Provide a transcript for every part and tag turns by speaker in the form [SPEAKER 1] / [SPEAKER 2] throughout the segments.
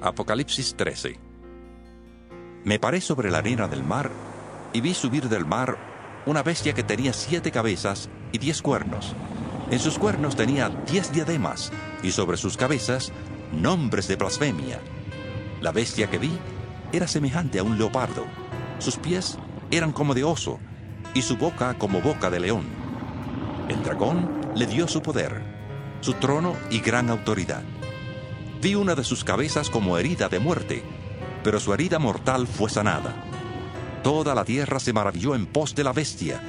[SPEAKER 1] Apocalipsis 13 Me paré sobre la arena del mar y vi subir del mar una bestia que tenía siete cabezas y diez cuernos. En sus cuernos tenía diez diademas y sobre sus cabezas nombres de blasfemia. La bestia que vi era semejante a un leopardo. Sus pies eran como de oso y su boca como boca de león. El dragón le dio su poder, su trono y gran autoridad. Vi una de sus cabezas como herida de muerte, pero su herida mortal fue sanada. Toda la tierra se maravilló en pos de la bestia,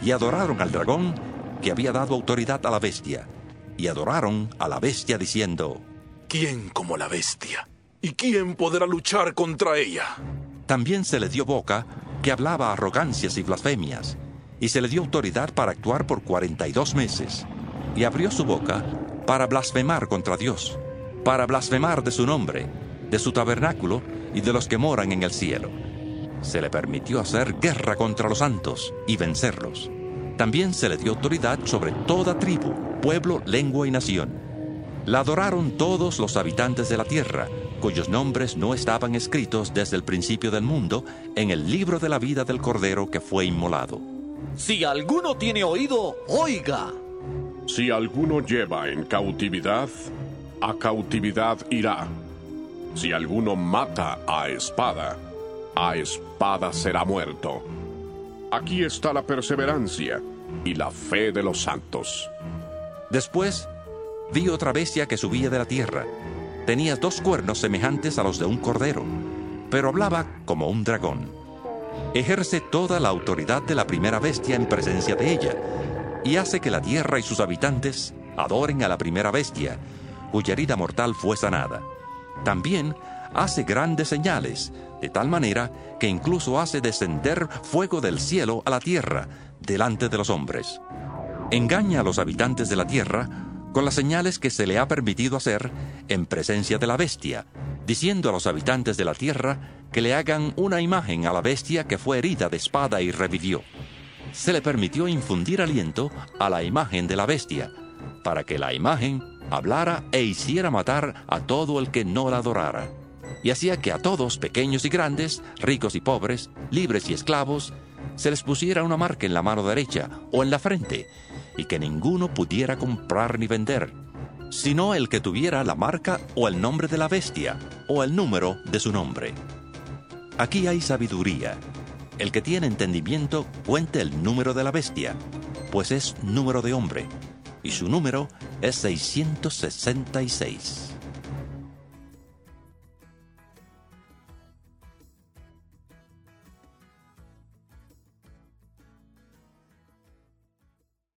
[SPEAKER 1] y adoraron al dragón que había dado autoridad a la bestia, y adoraron a la bestia diciendo,
[SPEAKER 2] ¿Quién como la bestia? ¿Y quién podrá luchar contra ella?
[SPEAKER 1] También se le dio boca que hablaba arrogancias y blasfemias, y se le dio autoridad para actuar por cuarenta y dos meses, y abrió su boca para blasfemar contra Dios para blasfemar de su nombre, de su tabernáculo y de los que moran en el cielo. Se le permitió hacer guerra contra los santos y vencerlos. También se le dio autoridad sobre toda tribu, pueblo, lengua y nación. La adoraron todos los habitantes de la tierra, cuyos nombres no estaban escritos desde el principio del mundo en el libro de la vida del Cordero que fue inmolado.
[SPEAKER 3] Si alguno tiene oído, oiga.
[SPEAKER 4] Si alguno lleva en cautividad, a cautividad irá. Si alguno mata a espada, a espada será muerto. Aquí está la perseverancia y la fe de los santos.
[SPEAKER 1] Después vi otra bestia que subía de la tierra. Tenía dos cuernos semejantes a los de un cordero, pero hablaba como un dragón. Ejerce toda la autoridad de la primera bestia en presencia de ella, y hace que la tierra y sus habitantes adoren a la primera bestia, cuya herida mortal fue sanada. También hace grandes señales, de tal manera que incluso hace descender fuego del cielo a la tierra delante de los hombres. Engaña a los habitantes de la tierra con las señales que se le ha permitido hacer en presencia de la bestia, diciendo a los habitantes de la tierra que le hagan una imagen a la bestia que fue herida de espada y revivió. Se le permitió infundir aliento a la imagen de la bestia, para que la imagen hablara e hiciera matar a todo el que no la adorara. Y hacía que a todos, pequeños y grandes, ricos y pobres, libres y esclavos, se les pusiera una marca en la mano derecha o en la frente, y que ninguno pudiera comprar ni vender, sino el que tuviera la marca o el nombre de la bestia, o el número de su nombre. Aquí hay sabiduría. El que tiene entendimiento cuente el número de la bestia, pues es número de hombre y su número es 666.